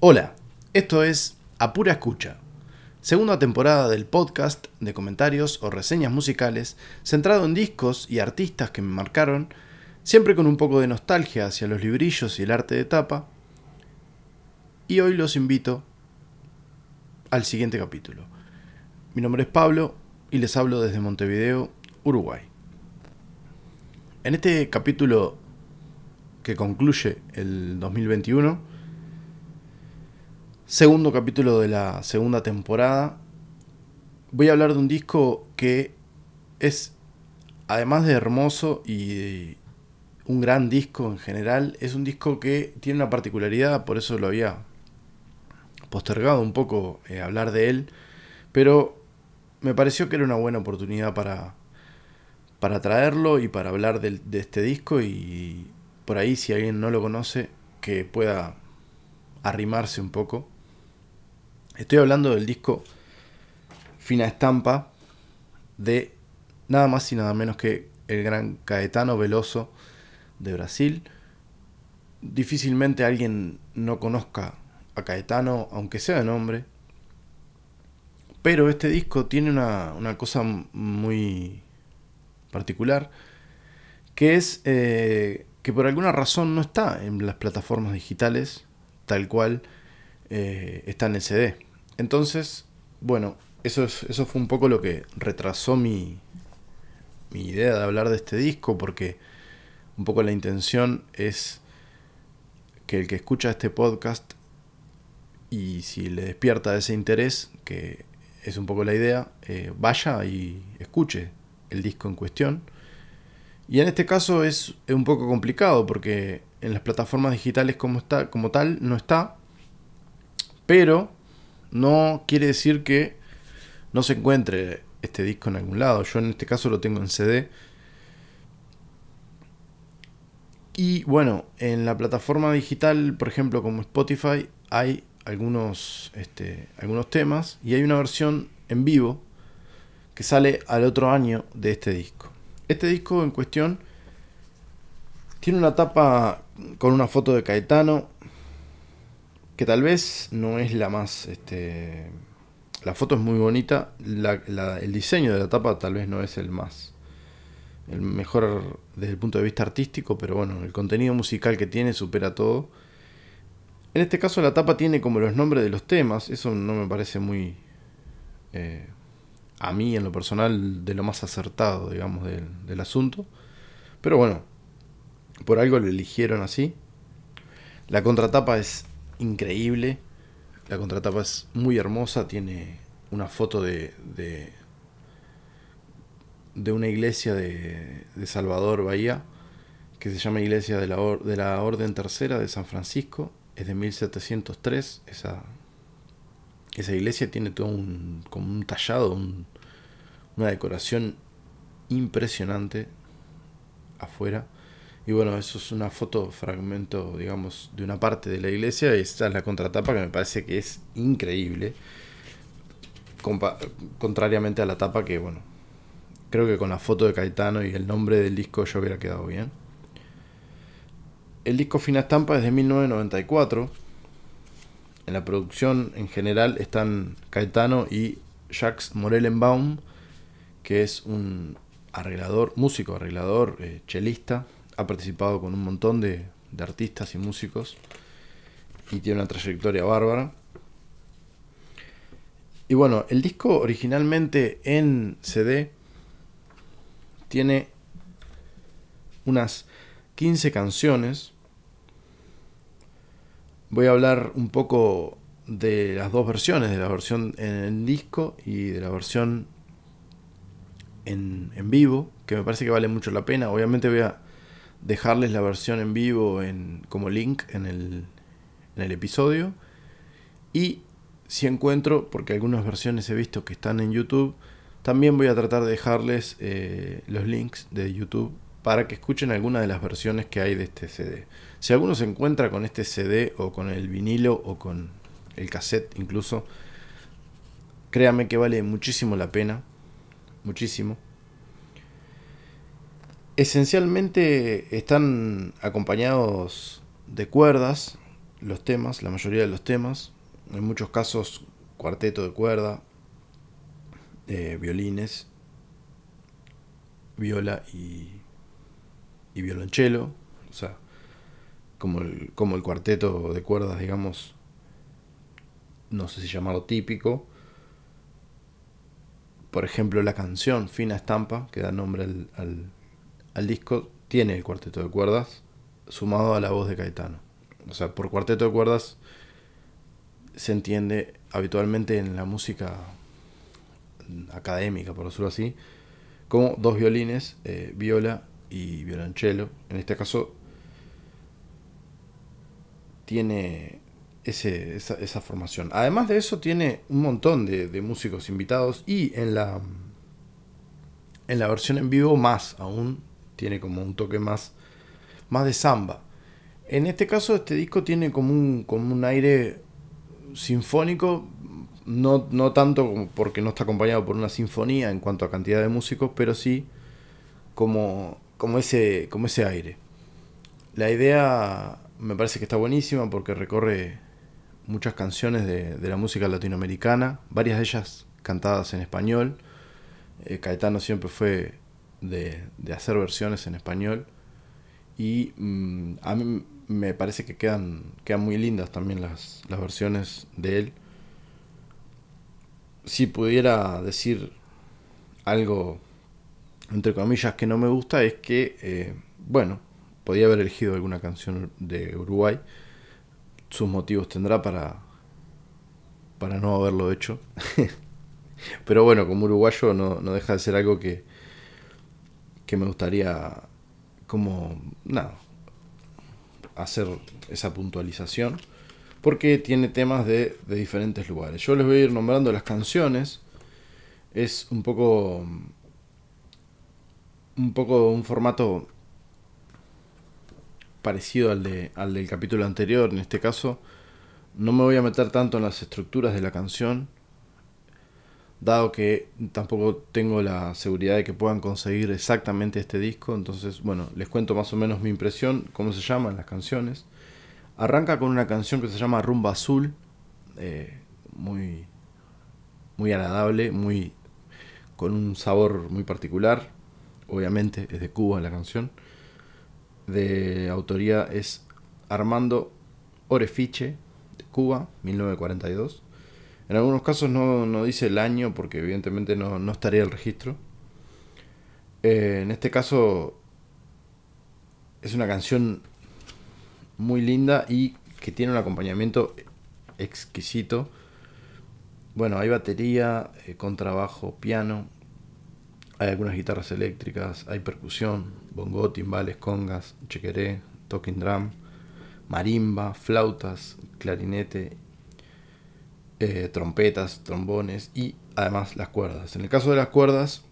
Hola, esto es A Pura Escucha, segunda temporada del podcast de comentarios o reseñas musicales centrado en discos y artistas que me marcaron, siempre con un poco de nostalgia hacia los librillos y el arte de tapa. Y hoy los invito al siguiente capítulo. Mi nombre es Pablo y les hablo desde Montevideo, Uruguay. En este capítulo que concluye el 2021, segundo capítulo de la segunda temporada, voy a hablar de un disco que es, además de hermoso y un gran disco en general, es un disco que tiene una particularidad, por eso lo había postergado un poco eh, hablar de él, pero me pareció que era una buena oportunidad para, para traerlo y para hablar de, de este disco y por ahí si alguien no lo conoce, que pueda arrimarse un poco Estoy hablando del disco Fina Estampa de nada más y nada menos que el gran Caetano Veloso de Brasil. Difícilmente alguien no conozca a Caetano, aunque sea de nombre. Pero este disco tiene una, cosa muy particular, que es eh, que por alguna razón no está en las plataformas digitales tal cual eh, está en el CD. Entonces, bueno, eso, eso fue un poco lo que retrasó mi, mi idea de hablar de este disco, porque un poco la intención es que el que escucha este podcast y si le despierta ese interés, que es un poco la idea, eh, vaya y escuche el disco en cuestión. Y en este caso es, un poco complicado porque en las plataformas digitales como, está, como tal no está, pero no quiere decir que no se encuentre este disco en algún lado. Yo en este caso lo tengo en CD. Y bueno, en la plataforma digital, por ejemplo, como Spotify, hay algunos, este, algunos temas y hay una versión en vivo que sale al otro año de este disco. Este disco en cuestión tiene una tapa con una foto de Caetano que tal vez no es la más... Este, la foto es muy bonita, el diseño de la tapa tal vez no es el más... el mejor desde el punto de vista artístico, pero bueno, el contenido musical que tiene supera todo. En este caso la tapa tiene como los nombres de los temas, eso no me parece muy... Eh, a mí en lo personal de lo más acertado, digamos, del, del asunto. Pero bueno, por algo lo eligieron así. La contratapa es increíble. La contratapa es muy hermosa, tiene una foto de, de, una iglesia de, Salvador Bahía, que se llama Iglesia de la, de la Orden Tercera de San Francisco, es de 1703. Esa, esa iglesia tiene todo un, como un tallado, una decoración impresionante afuera. Y bueno, eso es una foto, fragmento, digamos, de una parte de la iglesia. Y esta es la contratapa que me parece que es increíble. contrariamente a la tapa que, bueno, creo que con la foto de Caetano y el nombre del disco yo hubiera quedado bien. El disco Fina Estampa es de 1994. En la producción en general están Caetano y Jacques Morellenbaum, que es un arreglador, músico, arreglador, eh, chelista ha participado con un montón de, artistas y músicos y tiene una trayectoria bárbara. Y bueno, el disco originalmente en CD tiene unas 15 canciones. Voy a hablar un poco de las dos versiones, de la versión en el disco y de la versión en, en vivo, que me parece que vale mucho la pena. Obviamente voy a dejarles la versión en vivo en, como link en el, en el episodio. Y si encuentro, porque algunas versiones he visto que están en YouTube, también voy a tratar de dejarles eh, los links de YouTube para que escuchen alguna de las versiones que hay de este CD. Si alguno se encuentra con este CD o con el vinilo o con el cassette incluso, créanme que vale muchísimo la pena, muchísimo. Esencialmente están acompañados de cuerdas los temas, la mayoría de los temas. En muchos casos cuarteto de cuerda, eh, violines, viola y, y violonchelo. O sea, como el, como el cuarteto de cuerdas, digamos, no sé si llamarlo típico. Por ejemplo, la canción Fina Estampa, que da nombre al, al, disco, tiene el cuarteto de cuerdas sumado a la voz de Caetano. O sea, por cuarteto de cuerdas se entiende habitualmente en la música académica, por decirlo así, como dos violines, eh, viola y violonchelo. En este caso tiene esa, formación. Además de eso, tiene un montón de, músicos invitados y en la, en la versión en vivo más aún, tiene como un toque más, más de samba. En este caso, este disco tiene como un, como un aire sinfónico, no, no tanto porque no está acompañado por una sinfonía en cuanto a cantidad de músicos, pero sí como, como, ese, como ese aire. La idea me parece que está buenísima porque recorre muchas canciones de, la música latinoamericana, varias de ellas cantadas en español. Eh, Caetano siempre fue de, hacer versiones en español y mm, a mí me parece que quedan, quedan muy lindas también las, versiones de él. Si pudiera decir algo, entre comillas, que no me gusta, es que, eh, bueno, podía haber elegido alguna canción de Uruguay. Sus motivos tendrá para, para no haberlo hecho. Pero bueno, como uruguayo no, no, deja de ser algo que, que me gustaría como, nada, hacer esa puntualización. Porque tiene temas de, de diferentes lugares. Yo les voy a ir nombrando las canciones. Es un poco un poco un formato parecido al, de, al del capítulo anterior. En este caso, no me voy a meter tanto en las estructuras de la canción, dado que tampoco tengo la seguridad de que puedan conseguir exactamente este disco. Entonces, bueno, les cuento más o menos mi impresión, cómo se llaman las canciones. Arranca con una canción que se llama Rumba Azul, eh, muy, muy agradable, muy, con un sabor muy particular. Obviamente es de Cuba la canción de autoría es Armando Orefiche, de Cuba, 1942. En algunos casos no, dice el año porque evidentemente no, estaría el registro. Eh, en este caso es una canción muy linda y que tiene un acompañamiento exquisito. Bueno, hay batería, eh, contrabajo, piano, hay algunas guitarras eléctricas, hay percusión, bongo, timbales, congas, chequeré, talking drum, marimba, flautas, clarinete, eh, trompetas, trombones y además las cuerdas. En el caso de las cuerdas,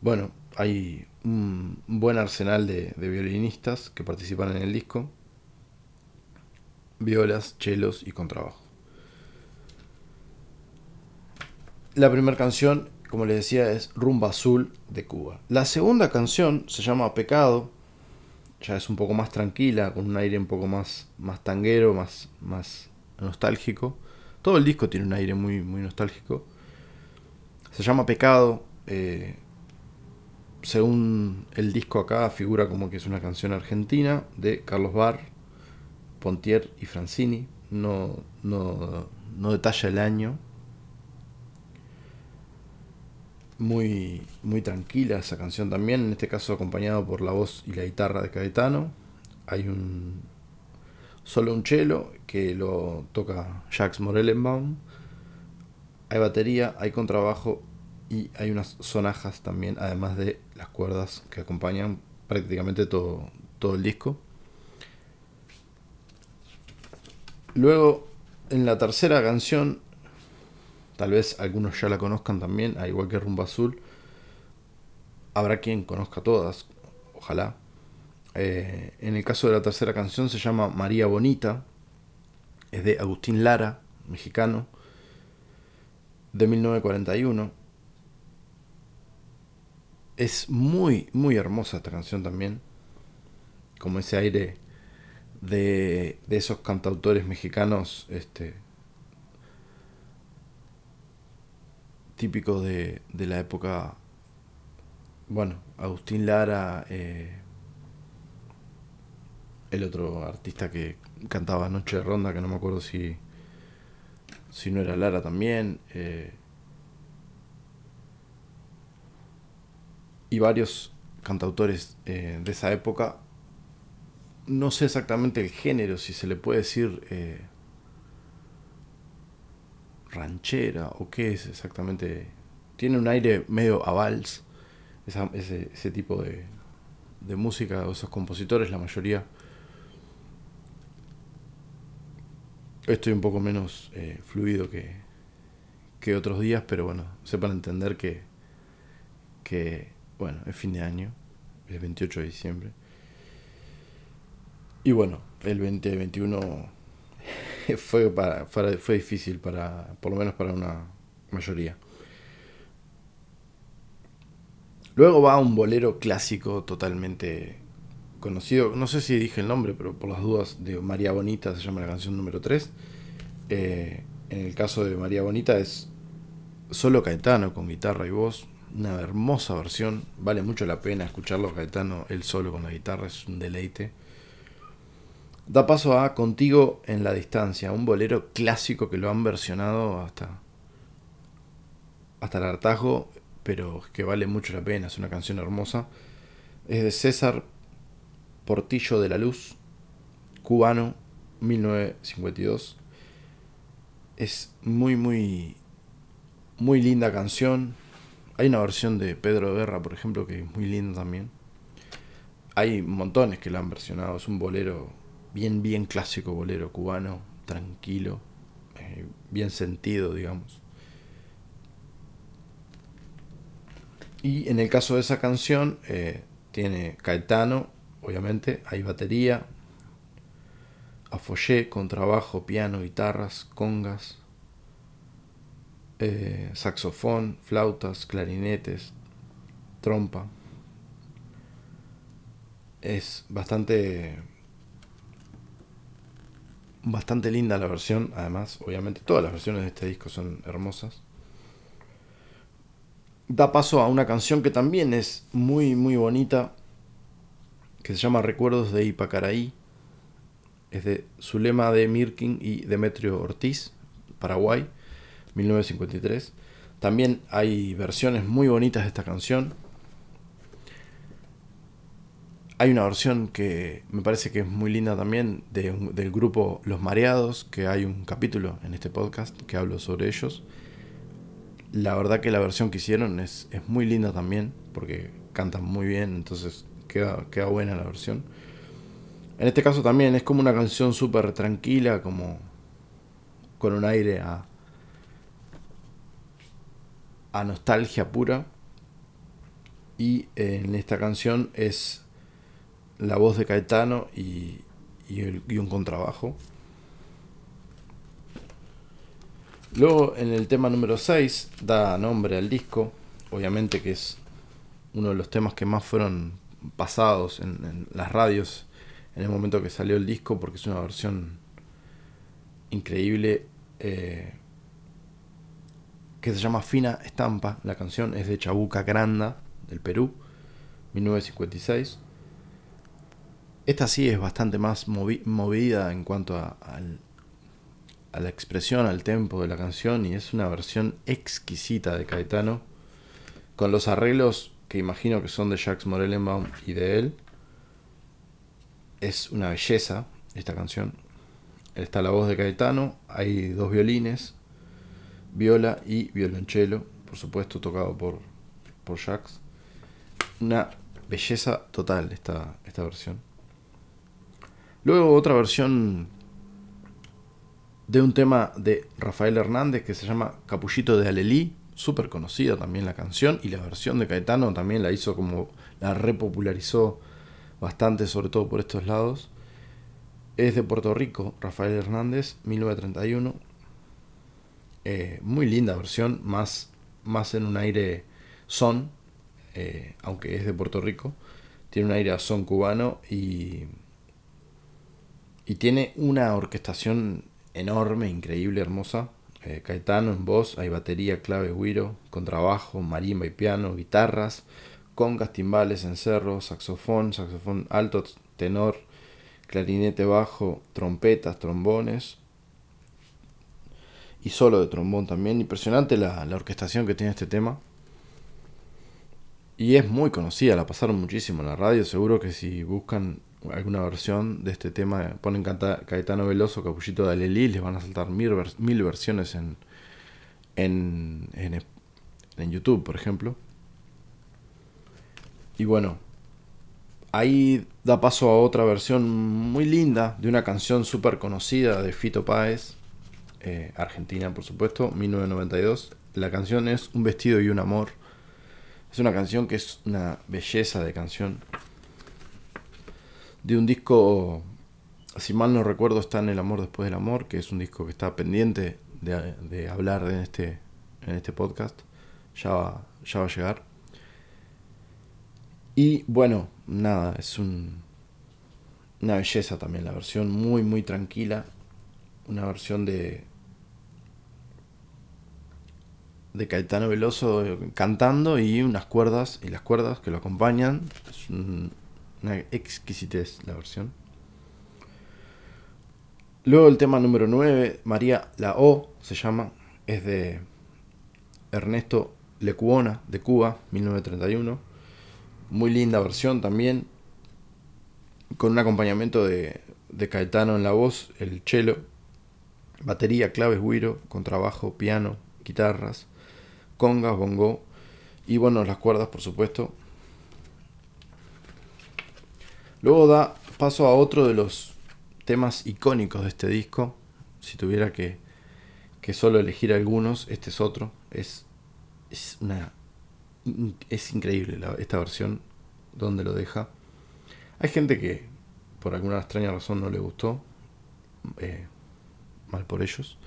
bueno, hay un buen arsenal de, violinistas que participan en el disco, violas, chelos y contrabajo. La primera canción como les decía, es Rumba Azul de Cuba. La segunda canción se llama Pecado, ya es un poco más tranquila, con un aire un poco más, más tanguero, más, más nostálgico. Todo el disco tiene un aire muy, muy nostálgico. Se llama Pecado. Eh, según el disco acá, figura como que es una canción argentina de Carlos Barr, Pontier y Francini. No, no, no detalla el año, muy, muy tranquila esa canción también, en este caso acompañado por la voz y la guitarra de Caetano. Hay un solo un cello que lo toca Jacques Morellenbaum. Hay batería, hay contrabajo y hay unas sonajas también, además de las cuerdas que acompañan prácticamente todo, todo el disco. Luego, en la tercera canción, Tal vez algunos ya la conozcan también, al igual que Rumba Azul. Habrá quien conozca todas, ojalá. Eh, en el caso de la tercera canción se llama María Bonita. Es de Agustín Lara, mexicano, de 1941. Es muy, muy hermosa esta canción también. Como ese aire de, de esos cantautores mexicanos este, típicos de, de la época, bueno, Agustín Lara, eh, el otro artista que cantaba Noche de Ronda, que no me acuerdo si, si no era Lara también, eh, y varios cantautores eh, de esa época. No sé exactamente el género, si se le puede decir eh, ranchera o qué es exactamente. Tiene un aire medio a vals, ese, ese, tipo de, de música, o esos compositores, la mayoría. Estoy un poco menos eh, fluido que, que otros días, pero bueno, sepan entender que, que, bueno, es fin de año, el 28 de diciembre. Y bueno, el 2021 fue, para, fue difícil para, por lo menos para una mayoría. Luego va un bolero clásico totalmente conocido, no sé si dije el nombre, pero por las dudas, de María Bonita, se llama la canción número 3. Eh, en el caso de María Bonita es solo Caetano con guitarra y voz, una hermosa versión, vale mucho la pena escucharlo Caetano, él solo con la guitarra, es un deleite da paso a Contigo en la distancia, un bolero clásico que lo han versionado hasta hasta el hartazgo, pero que vale mucho la pena, es una canción hermosa. Es de César Portillo de la Luz, cubano, 1952. Es muy, muy, muy linda canción. Hay una versión de Pedro Guerra, por ejemplo, que es muy linda también. Hay montones que lo han versionado, es un bolero bien, bien clásico bolero cubano, tranquilo, eh, bien sentido, digamos. Y en el caso de esa canción, eh, tiene Caetano, obviamente, hay batería, afoyé, contrabajo, piano, guitarras, congas, eh, saxofón, flautas, clarinetes, trompa. Es bastante Bastante linda la versión, además, obviamente todas las versiones de este disco son hermosas. Da paso a una canción que también es muy, muy bonita, que se llama Recuerdos de Ipacaraí. Es de Zulema de Mirkin y Demetrio Ortiz, Paraguay, 1953. También hay versiones muy bonitas de esta canción. Hay una versión que me parece que es muy linda también del grupo Los Mareados, que hay un capítulo en este podcast que hablo sobre ellos. La verdad que la versión que hicieron es, es muy linda también, porque cantan muy bien, entonces queda, buena la versión. En este caso también es como una canción súper tranquila, como con un aire a, a nostalgia pura. Y en esta canción es la voz de Caetano y, un contrabajo. Luego en el tema número 6 da nombre al disco, obviamente que es uno de los temas que más fueron pasados en, las radios en el momento que salió el disco porque es una versión increíble eh, que se llama Fina Estampa. La canción es de Chabuca Granda del Perú, 1956. Esta sí es bastante más movida en cuanto a, la expresión, al tempo de la canción y es una versión exquisita de Caetano con los arreglos que imagino que son de Jacques Morellenbaum y de él. Es una belleza esta canción. Está la voz de Caetano, hay dos violines, viola y violonchelo, por supuesto tocado por, por Jacques. Una belleza total esta, esta versión. Luego otra versión de un tema de Rafael Hernández que se llama Capullito de Alelí, súper conocida también la canción, y la versión de Caetano también la hizo como, la repopularizó bastante, sobre todo por estos lados. Es de Puerto Rico, Rafael Hernández, 1931. Eh, muy linda versión, más, más en un aire son, eh, aunque es de Puerto Rico. Tiene un aire a son cubano y Y tiene una orquestación enorme, increíble, hermosa. Eh, Caetano en voz, hay batería, clave, guiro, contrabajo, marimba y piano, guitarras, congas, timbales, encerro, saxofón, saxofón alto, tenor, clarinete bajo, trompetas, trombones y solo de trombón también. Impresionante la orquestación que tiene este tema. Y es muy conocida, la pasaron muchísimo en la radio. Seguro que si buscan alguna versión de este tema, ponen Caetano Veloso, Capullito de Alelí, les van a saltar mil, mil versiones en, en, en, YouTube, por ejemplo. Y bueno, ahí da paso a otra versión muy linda de una canción súper conocida de Fito Páez, eh, Argentina por supuesto, 1992. La canción es Un vestido y un amor. Es una canción que es una belleza de canción. De un disco, si mal no recuerdo, está en El Amor Después del Amor, que es un disco que está pendiente de, hablar en este, en este podcast. Ya ya va a llegar. Y bueno, nada, es un, una belleza también la versión, muy, muy tranquila. Una versión de, de Caetano Veloso cantando y unas cuerdas, y las cuerdas que lo acompañan. Es una exquisitez la versión. Luego el tema número 9, María la O se llama, es de Ernesto Lecuona de Cuba, 1931 muy linda versión también, con un acompañamiento de, de Caetano en la voz, el cello, batería, claves, guiro, contrabajo, piano, guitarras, congas, bongo y bueno, las cuerdas por supuesto. Luego da paso a otro de los temas icónicos de este disco. Si tuviera que, que solo elegir algunos, este es otro. Es, es una es increíble esta versión, donde lo deja. Hay gente que por alguna extraña razón no le gustó, eh, mal por ellos.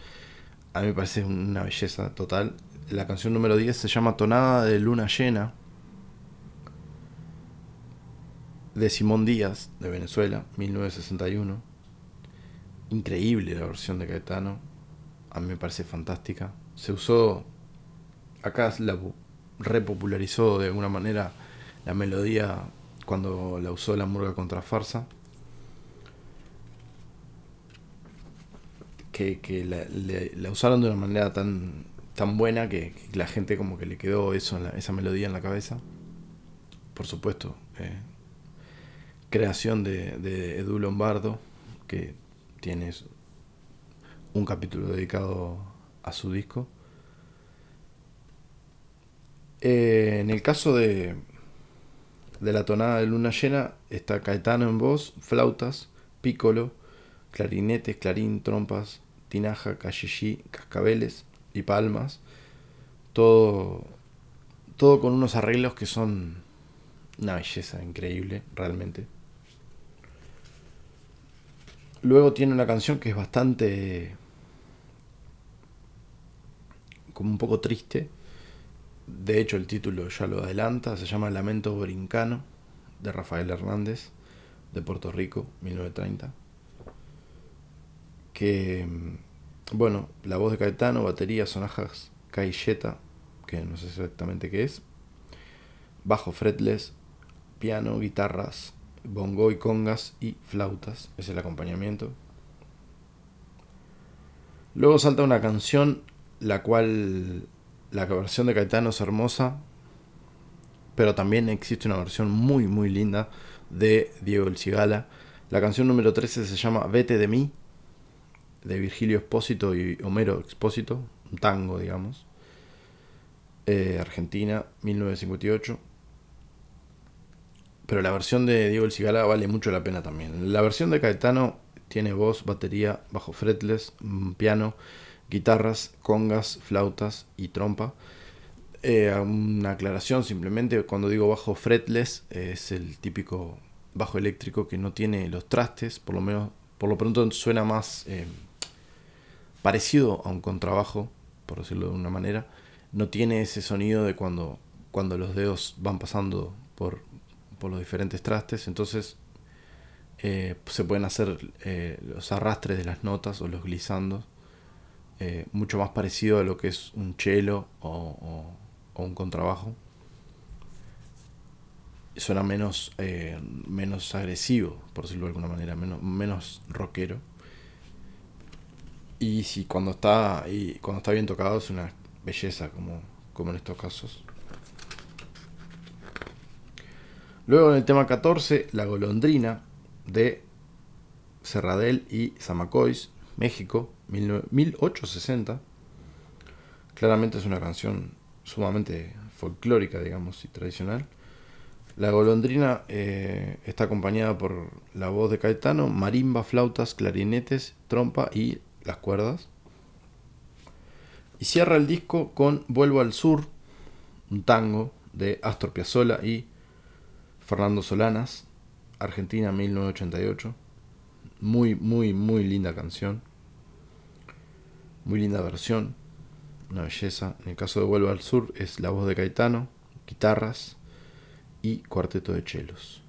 A mí me parece una belleza total. La canción número 10 se llama Tonada de Luna Llena, de Simón Díaz, de Venezuela, 1961. Increíble la versión de Caetano. A mí me parece fantástica. Se usó. Acá la, repopularizó de alguna manera la melodía cuando la usó la murga contra farsa. Que, la, usaron de una manera tan, tan buena que, la gente como que le quedó eso, esa melodía en la cabeza. Por supuesto, eh, creación de, de Edu Lombardo, que tiene un capítulo dedicado a su disco. Eh, en el caso de, de la tonada de luna llena está Caetano en voz, flautas, pícolo, clarinetes, clarín, trompas, tinaja, cachillí, cascabeles y palmas. Todo, todo con unos arreglos que son una belleza increíble, realmente. Luego tiene una canción que es bastante como un poco triste, de hecho, el título ya lo adelanta, se llama Lamento Brincano, de Rafael Hernández, de Puerto Rico, 1930. Que, bueno, la voz de Caetano, batería, sonajas, cailleta, que no sé exactamente qué es, bajo fretless, piano, guitarras, bongo y congas y flautas, es el acompañamiento. Luego salta una canción la cual la versión de Caetano es hermosa, pero también existe una versión muy, muy linda de Diego El Cigala. La canción número 13 se llama Vete de mí, de Virgilio Espósito y Homero Expósito, un tango, digamos. Eh, Argentina, 1958. Pero la versión de Diego El Cigala vale mucho la pena también. La versión de Caetano tiene voz, batería, bajo fretless, mm, piano guitarras, congas, flautas y trompa. Eh, una aclaración simplemente, cuando digo bajo fretless es el típico bajo eléctrico que no tiene los trastes, por lo menos, por lo pronto suena más eh, parecido a un contrabajo, por decirlo de una manera. No tiene ese sonido de cuando, cuando los dedos van pasando por, por los diferentes trastes, entonces eh, se pueden hacer eh, los arrastres de las notas o los glissandos eh, mucho más parecido a lo que es un cello o, un contrabajo. Suena menos, menos agresivo, por decirlo de alguna manera, menos, menos rockero. Y si cuando está, cuando está bien tocado es una belleza, como en estos casos. Luego en el tema 14, La golondrina de Serradel y Zamacois, México, 1860. Claramente es una canción sumamente folclórica, digamos, y tradicional. La golondrina eh, está acompañada por la voz de Caetano, marimba, flautas, clarinetes, trompa y las cuerdas. Y cierra el disco con Vuelvo al Sur, un tango de Astor Piazzolla y Fernando Solanas, Argentina 1988. Muy, muy, muy linda canción. Muy linda versión. Una belleza. En el caso de Vuelvo al Sur es la voz de Caetano, guitarras y cuarteto de chelos.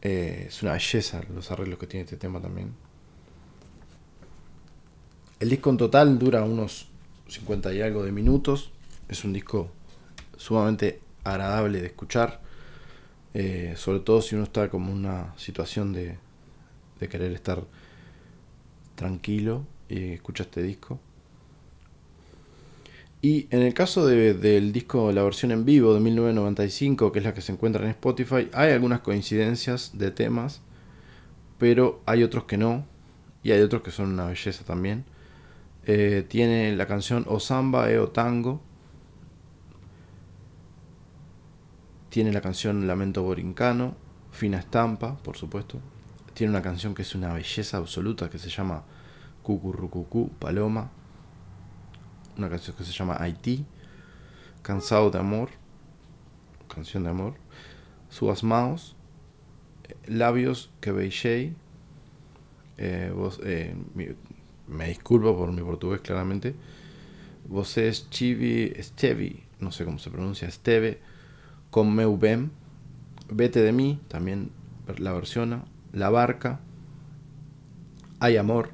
Eh, es una belleza los arreglos que tiene este tema también. El disco en total dura unos 50 y algo de minutos. Es un disco sumamente agradable de escuchar. Eh, sobre todo si uno está como una situación de, de querer estar tranquilo y escucha este disco. Y en el caso del disco, la versión en vivo de 1995, que es la que se encuentra en Spotify, hay algunas coincidencias de temas, pero hay otros que no, y hay otros que son una belleza también. Eh, tiene la canción O Samba e O Tango, Tiene la canción Lamento Borincano, Fina Estampa, por supuesto. Tiene una canción que es una belleza absoluta que se llama Cucurrucucú Paloma. Una canción que se llama Haití. Cansado de amor. Canción de amor. Subas Maos. Labios que veijei. Eh, vos, eh, me disculpo por mi portugués claramente. Vos es Chivi Estevi, no sé cómo se pronuncia, Esteve con Meubem, Vete de mí, también la versiona, La Barca, Hay Amor,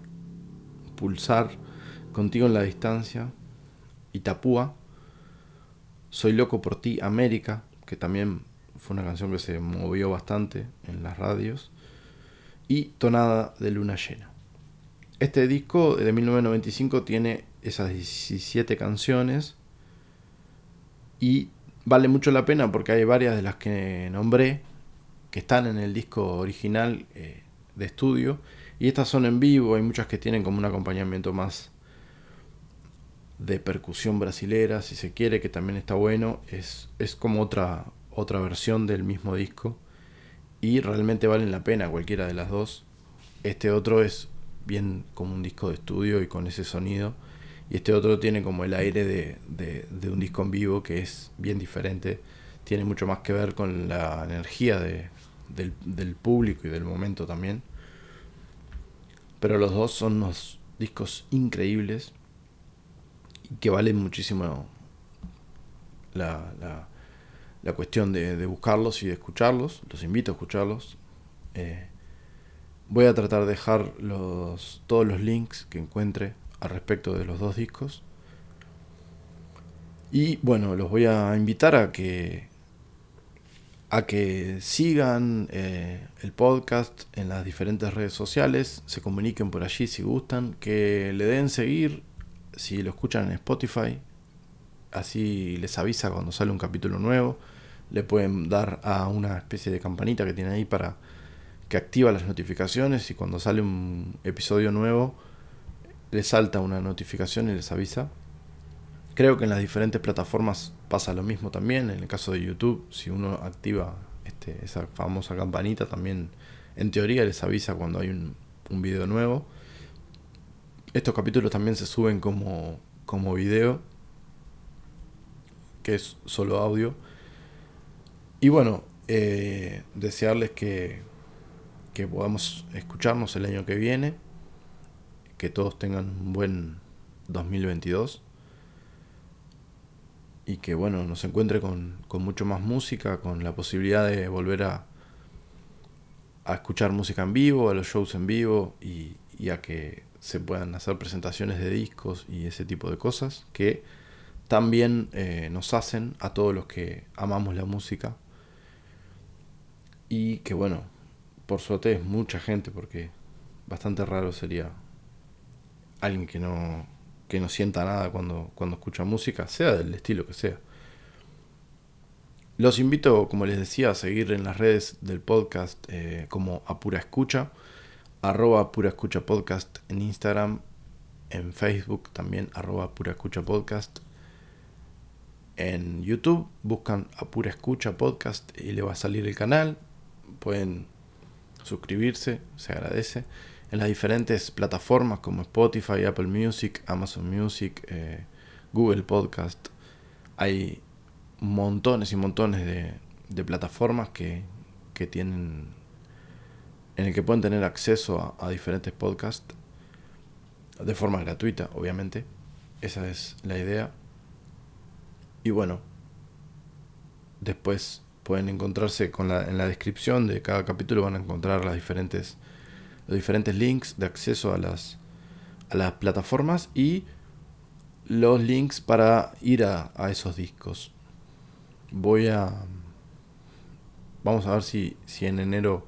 Pulsar, Contigo en la Distancia, Itapúa, Soy Loco por ti, América, que también fue una canción que se movió bastante en las radios, y Tonada de Luna Llena. Este disco de 1995 tiene esas 17 canciones y vale mucho la pena porque hay varias de las que nombré que están en el disco original eh, de estudio y estas son en vivo, hay muchas que tienen como un acompañamiento más de percusión brasilera, si se quiere, que también está bueno, es, es como otra, otra versión del mismo disco y realmente valen la pena cualquiera de las dos. Este otro es bien como un disco de estudio y con ese sonido y este otro tiene como el aire de, un disco en vivo que es bien diferente. Tiene mucho más que ver con la energía del, público y del momento también. Pero los dos son unos discos increíbles y que valen muchísimo la, la, cuestión de, buscarlos y de escucharlos. Los invito a escucharlos. Eh, voy a tratar de dejar los, todos los links que encuentre al respecto de los dos discos. Y bueno, los voy a invitar a que a que sigan eh, el podcast en las diferentes redes sociales, se comuniquen por allí si gustan, que le den seguir si lo escuchan en Spotify, así les avisa cuando sale un capítulo nuevo, le pueden dar a una especie de campanita que tiene ahí para que activa las notificaciones y cuando sale un episodio nuevo les salta una notificación y les avisa. Creo que en las diferentes plataformas pasa lo mismo también. En el caso de YouTube, si uno activa este, esa famosa campanita, también en teoría les avisa cuando hay un, un video nuevo. Estos capítulos también se suben como, como video, que es solo audio. Y bueno, eh, desearles que, que podamos escucharnos el año que viene que todos tengan un buen 2022 y que bueno, nos encuentre con, mucho más música, con la posibilidad de volver a, a escuchar música en vivo, a los shows en vivo y, y a que se puedan hacer presentaciones de discos y ese tipo de cosas que también eh, nos hacen a todos los que amamos la música. Y que bueno, por suerte es mucha gente porque bastante raro sería alguien que no que no sienta nada cuando, cuando escucha música, sea del estilo que sea. Los invito, como les decía, a seguir en las redes del podcast eh, como Apura Escucha arroba pura escucha podcast en Instagram, en Facebook también arroba pura escucha podcast. En YouTube buscan a pura escucha podcast y le va a salir el canal. Pueden suscribirse, se agradece. En las diferentes plataformas como Spotify, Apple Music, Amazon Music, eh, Google Podcast. Hay montones y montones de, de plataformas que, que tienen en el que pueden tener acceso a, diferentes podcasts de forma gratuita, obviamente. Esa es la idea. Y bueno, después pueden encontrarse con la, en la descripción de cada capítulo van a encontrar las diferentes, los diferentes links de acceso a las, a las plataformas y los links para ir a, a esos discos. Voy a... Vamos a ver si, si en enero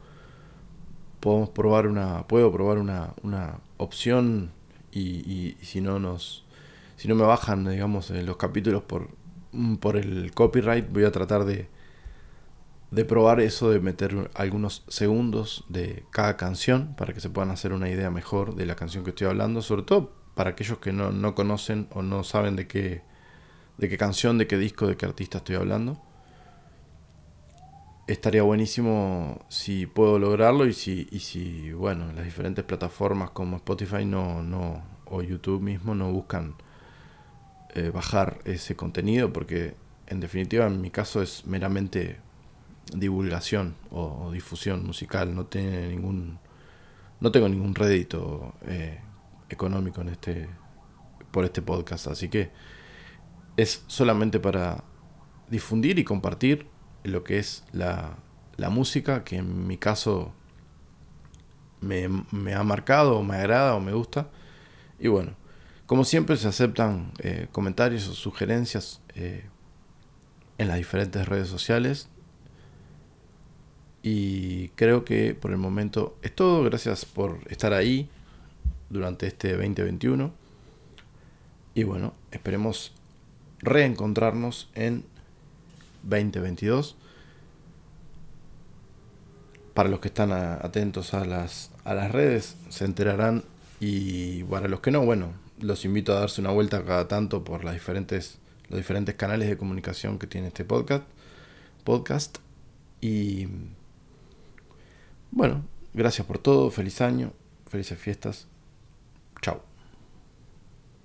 podemos probar una, puedo probar una, una opción y, si no nos, si no me bajan, digamos, los capítulos por, por el copyright, voy a tratar de, de probar eso de meter algunos segundos de cada canción para que se puedan hacer una idea mejor de la canción que estoy hablando, sobre todo para aquellos que no, no conocen o no saben de qué, de qué canción, de qué disco, de qué artista estoy hablando. Estaría buenísimo si puedo lograrlo y si, y si bueno, las diferentes plataformas como Spotify no, no, o YouTube mismo no buscan eh, bajar ese contenido porque en definitiva en mi caso es meramente divulgación o, difusión musical, no tiene ningún no tengo ningún rédito eh, económico en este por este podcast, así que es solamente para difundir y compartir lo que es la, música, que en mi caso me, ha marcado, o me agrada o me gusta. Y bueno, como siempre se aceptan eh, comentarios o sugerencias eh, en las diferentes redes sociales. Y creo que por el momento es todo. Gracias por estar ahí durante este 2021. Y bueno, esperemos reencontrarnos en 2022. Para los que están atentos a las, a las redes, se enterarán. Y para los que no, bueno, los invito a darse una vuelta cada tanto por las diferentes, los diferentes canales de comunicación que tiene este podcast. podcast. Y bueno, gracias por todo. Feliz año. Felices fiestas. Chao.